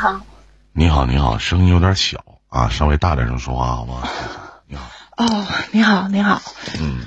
好，你好，你好，声音有点小啊，稍微大点声说话好吗？你好，哦，你好，你好，嗯，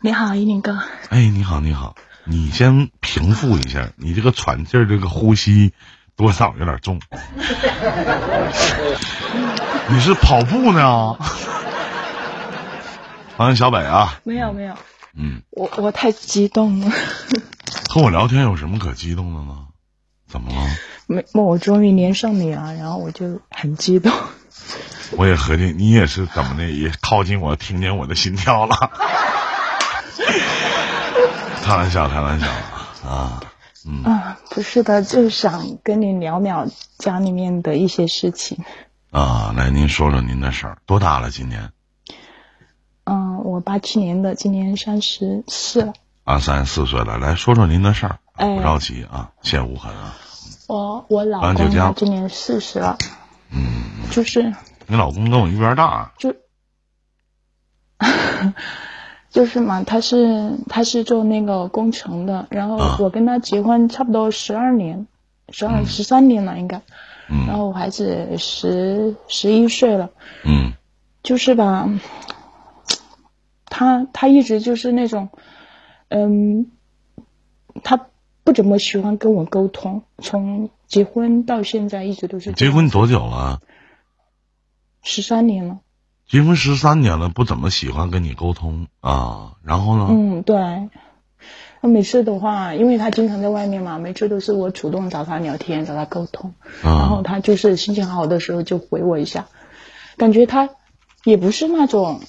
你好，一林哥，哎，你好，你好，你先平复一下，你这个喘气儿，这个呼吸多少有点重。你是跑步呢？欢迎小北啊，没有没有，嗯，我我太激动了，和我聊天有什么可激动的呢？怎么了？没，我终于连上你了，然后我就很激动。我也合计你也是怎么的，也靠近我，听见我的心跳了。开玩笑，开玩笑啊，嗯，啊，不是的，就想跟你聊聊家里面的一些事情。啊，来，您说说您的事儿，多大了？今年嗯，我八七年的，今年三十四了。啊，三十四岁了，来说说您的事儿，哎不着急啊，切无痕啊。我我老公今年四十了，嗯，就是。你老公跟我一边大，就 就是嘛，他是他是做那个工程的，然后啊。我跟他结婚差不多十二年，十二嗯。十三年了应该，嗯。然嗯后我孩子十十一岁了，嗯。就是吧，他他一直就是那种，嗯，他不怎么喜欢跟我沟通，从结婚到现在一直都是结婚多久了？十三年了。结婚十三年了，不怎么喜欢跟你沟通啊。然后呢？嗯，对。那每次的话，因为他经常在外面嘛，每次都是我主动找他聊天，找他沟通，然后啊，他就是心情好的时候就回我一下，感觉他也不是那种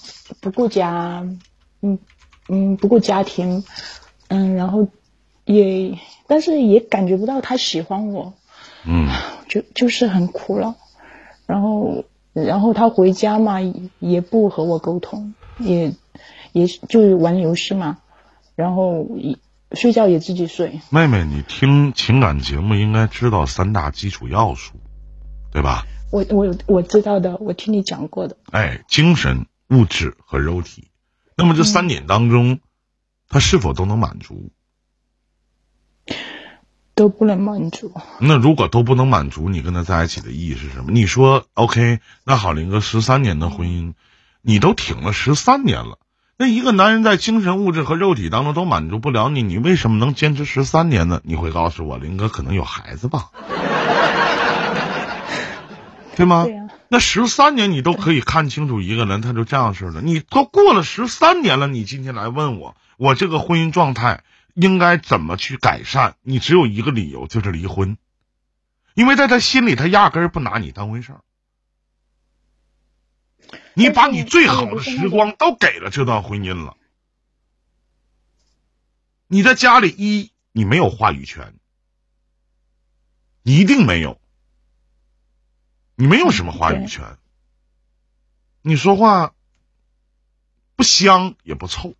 不顾家，嗯嗯不顾家庭，嗯，然后也但是也感觉不到他喜欢我，嗯 就就是很苦恼。然后然后他回家嘛，也不和我沟通，也也就是玩游戏嘛，然后也睡觉也自己睡。妹妹，你听情感节目应该知道三大基础要素，对吧？我我我知道的，我听你讲过的。哎，精神、物质和肉体。那么这三点当中，他是否都能满足？都不能满足，那如果都不能满足，你跟他在一起的意义是什么？你说 OK，那好，林哥十三年的婚姻，你都挺了十三年了，那一个男人在精神、物质和肉体当中都满足不了你，你为什么能坚持十三年呢？你会告诉我，林哥可能有孩子吧？对吗？那十三年你都可以看清楚一个人，他就这样式的。你都过了十三年了，你今天来问我，我这个婚姻状态应该怎么去改善？你只有一个理由，就是离婚，因为在他心里，他压根儿不拿你当回事儿。你把你最好的时光都给了这段婚姻了，你在家里一你没有话语权，一定没有。你没有什么话语权，你说话不香也不臭，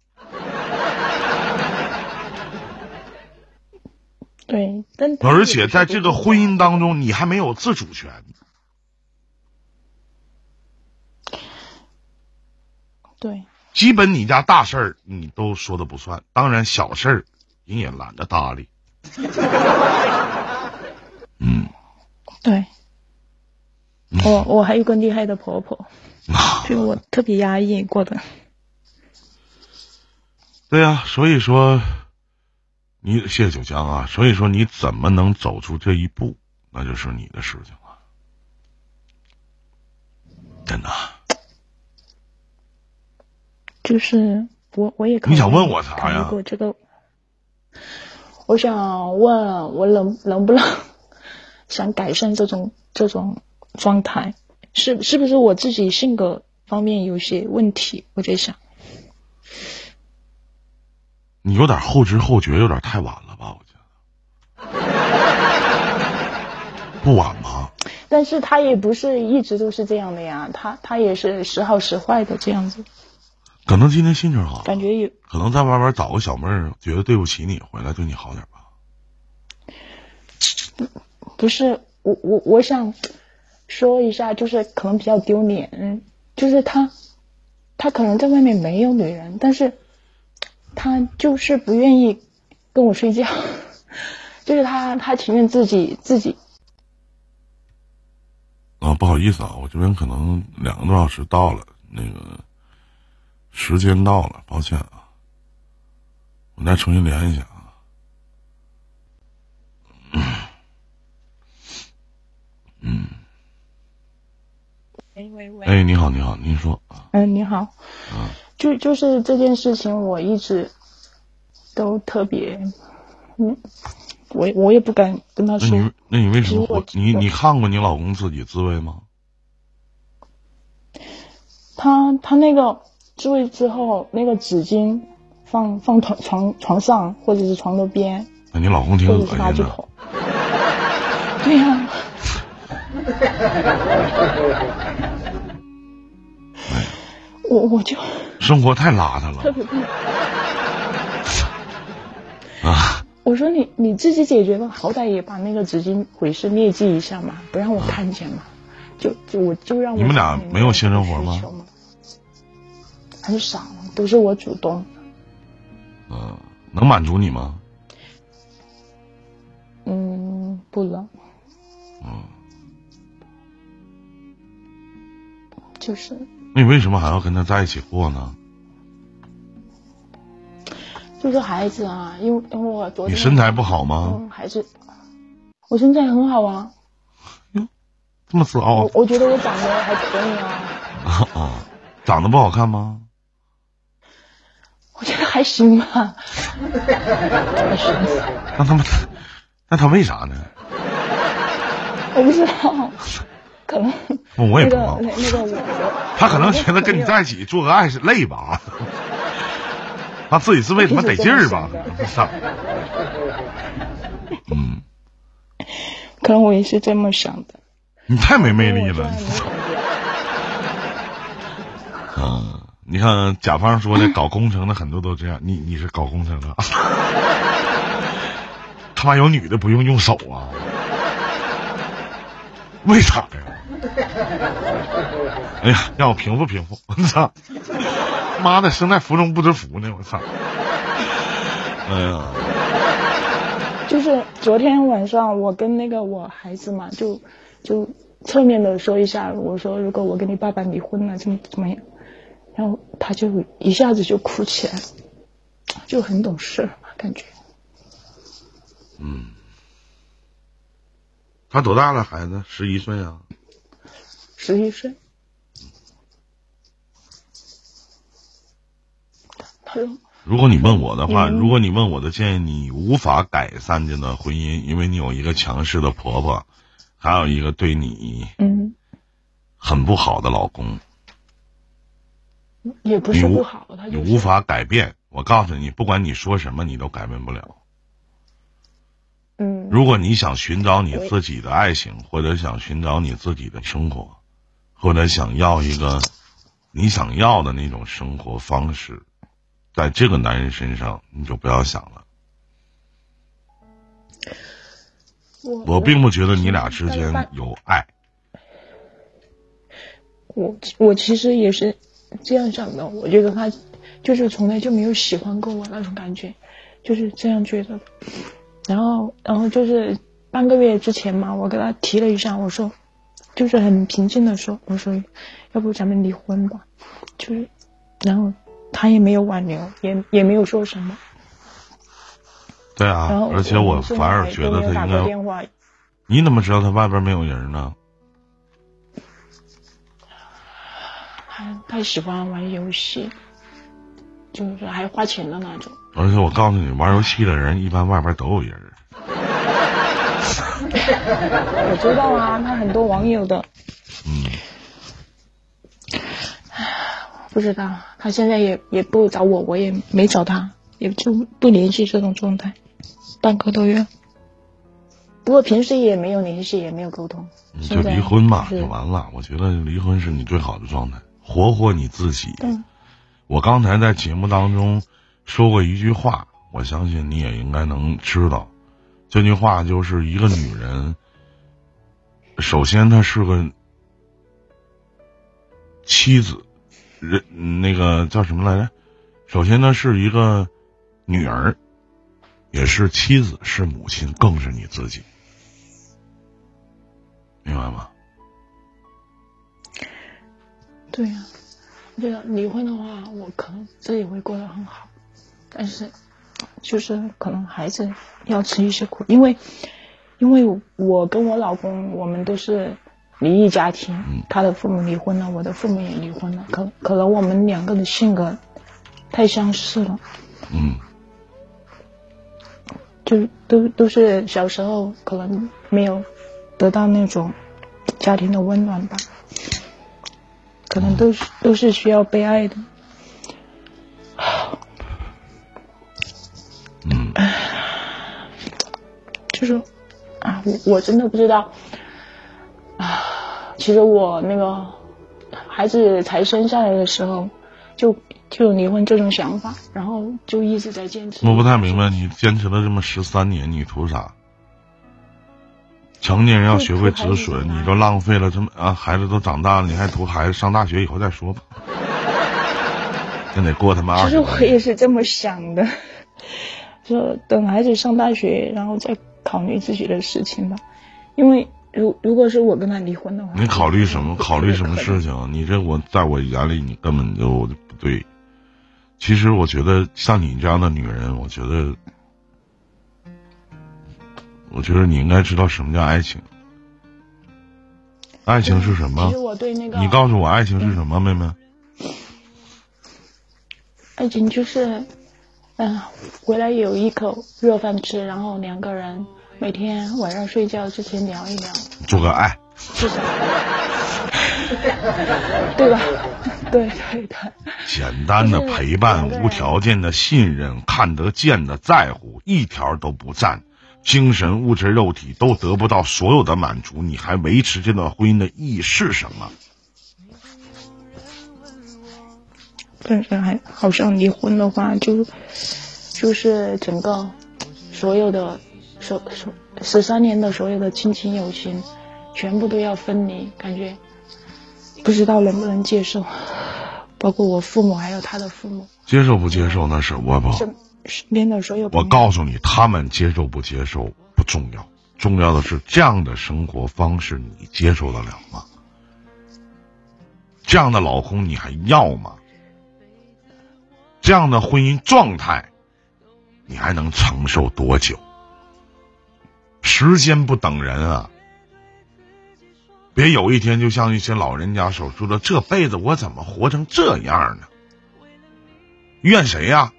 对，但而且在这个婚姻当中，你还没有自主权。对，基本你家大事儿你都说的不算，当然小事儿人也懒得搭理。嗯，对，我我还有个厉害的婆婆，就我特别压抑过的。对呀、所以说你谢谢九江啊，所以说你怎么能走出这一步，那就是你的事情了，真的。就是我我也考你想问我啥呀考虑过这个，我想问我能能不能想改善这种这种状态，是是不是我自己性格方面有些问题？我在想，你有点后知后觉，有点太晚了吧？我觉得 不晚吗？但是他也不是一直都是这样的呀，他他也是时好时坏的这样子，可能今天心情好，感觉有可能在外边找个小妹儿，觉得对不起你，回来对你好点吧。不是我我我想说一下，就是可能比较丢脸，嗯就是他他可能在外面没有女人，但是他就是不愿意跟我睡觉，就是他他情愿自己自己。啊，不好意思啊，我这边可能两个多小时到了，那个时间到了，抱歉啊，我再重新连一下啊。嗯，喂喂喂，哎，你好，你好，您说。啊，嗯，你好，嗯，就就是这件事情，我一直都特别，嗯，我我也不敢跟他说那你，那你为什么你你看过你老公自己自慰吗？他他那个自慰之后，那个纸巾放放床床床上或者是床头边，那你老公挺恶心的。对呀、我我就生活太邋遢了特别不啊！我说你你自己解决吧，好歹也把那个纸巾毁尸灭迹一下嘛，不让我看见嘛。就就我就让我你们俩没有性生活吗？很少，都是我主动。嗯，能满足你吗？嗯，不能，嗯，就是那你为什么还要跟他在一起过呢？就是孩子啊，因为因为我昨天你身材不好吗？嗯，还是我身材很好啊，哟这么自傲我我觉得我长得还可以啊，啊啊！长得不好看吗？我觉得还行吧，还行，那他妈，那他为啥呢？我不知道，可能我也不知道那个那那个我他可能觉得跟你在一起做个爱是累吧？他自己是为他妈得劲儿吧？嗯，可能我也是这么想的，你太没魅力了这。样能感觉嗯，你看甲方说的，搞工程的很多都这样。你你是搞工程的，他妈有女的不用用手啊？为啥呀？哎呀，让我平复平复！我操，妈的，生在福中不知福呢！我操！哎呀，就是昨天晚上我跟那个我孩子嘛，就就侧面的说一下，我说如果我跟你爸爸离婚了，怎么怎么样，然后他就一下子就哭起来，就很懂事，感觉嗯，他多大了？孩子十一岁啊？十一岁。他说如果你问我的话，嗯如果你问我的建议，你无法改善这段婚姻，因为你有一个强势的婆婆，还有一个对你嗯，很不好的老公，也不是不好，他就是你无法改变。我告诉你，不管你说什么，你都改变不了。嗯，如果你想寻找你自己的爱情，或者想寻找你自己的生活，或者想要一个你想要的那种生活方式，在这个男人身上，你就不要想了。我我并不觉得你俩之间有爱。我我其实也是这样想的，我觉得他就是从来就没有喜欢过我那种感觉，就是这样觉得的。然后，然后就是半个月之前嘛，我跟他提了一下，我说，就是很平静的说，我说，要不咱们离婚吧，就是，然后他也没有挽留，也也没有说什么。对啊，而且我反而觉得他应该，你怎么知道他外边没有人呢？他他喜欢玩游戏，就是还花钱的那种。而且我告诉你，玩游戏的人一般外边都有人。我知道啊，他很多网友的。嗯，不知道，他现在也也不找我，我也没找他，也就不联系这种状态，半个多月。不过平时也没有联系，也没有沟通。你就离婚吧，就完了。我觉得离婚是你最好的状态，活活你自己。嗯我刚才在节目当中说过一句话，我相信你也应该能知道。这句话就是一个女人，首先她是个妻子，人那个叫什么来着？首先她是一个女儿，也是妻子，是母亲，更是你自己，明白吗？对呀、觉得离婚的话，我可能自己会过得很好，但是就是可能孩子要吃一些苦，因为因为我跟我老公我们都是离异家庭，他的父母离婚了，我的父母也离婚了，可可能我们两个的性格太相似了，嗯。就都都是小时候可能没有得到那种家庭的温暖吧，可能都是都是需要被爱的。嗯，就是啊，我我真的不知道啊。其实我那个孩子才生下来的时候，就就有离婚这种想法，然后就一直在坚持。我不太明白，你坚持了这么十三年，你图啥？成年人要学会止损，你都浪费了这么啊，孩子都长大了，你还图孩子上大学以后再说吧？真得过他妈二其实我也是这么想的，说等孩子上大学，然后再考虑自己的事情吧。因为如如果是我跟他离婚的话，你考虑什么？考虑什么？事情？你这我在我眼里你根本就不对。其实我觉得像你这样的女人，我觉得，我觉得你应该知道什么叫爱情。爱情是什么其实？我对那个你告诉我爱情是什么，妹妹？爱情就是，嗯、回来有一口热饭吃，然后两个人每天晚上睡觉之前聊一聊，做个爱。对吧？对对对，简单的陪伴，无条件的信任，看得见的在乎，一条都不占，精神、物质、肉体都得不到所有的满足，你还维持这段婚姻的意义是什么？但是还好像离婚的话，就就是整个所有的所所十三年的所有的亲情友情，全部都要分离，感觉不知道能不能接受，包括我父母还有他的父母，接受不接受那是我不，身身边的所有朋我告诉你，他们接受不接受不重要，重要的是这样的生活方式你接受得了吗？这样的老公你还要吗？这样的婚姻状态，你还能承受多久？时间不等人啊！别有一天就像一些老人家所说的，这辈子我怎么活成这样呢？怨谁呀、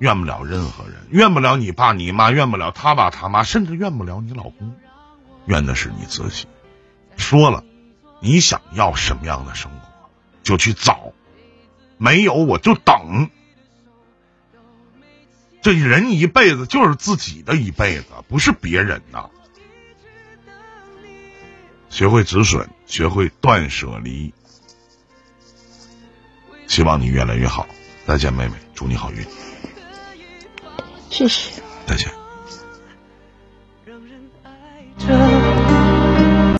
怨不了任何人，怨不了你爸你妈，怨不了他爸他妈，甚至怨不了你老公，怨的是你自己。说了，你想要什么样的生活，就去找，没有我就等。这人一辈子就是自己的一辈子，不是别人的。学会止损，学会断舍离。希望你越来越好。再见，妹妹，祝你好运。谢谢，再见。让人爱着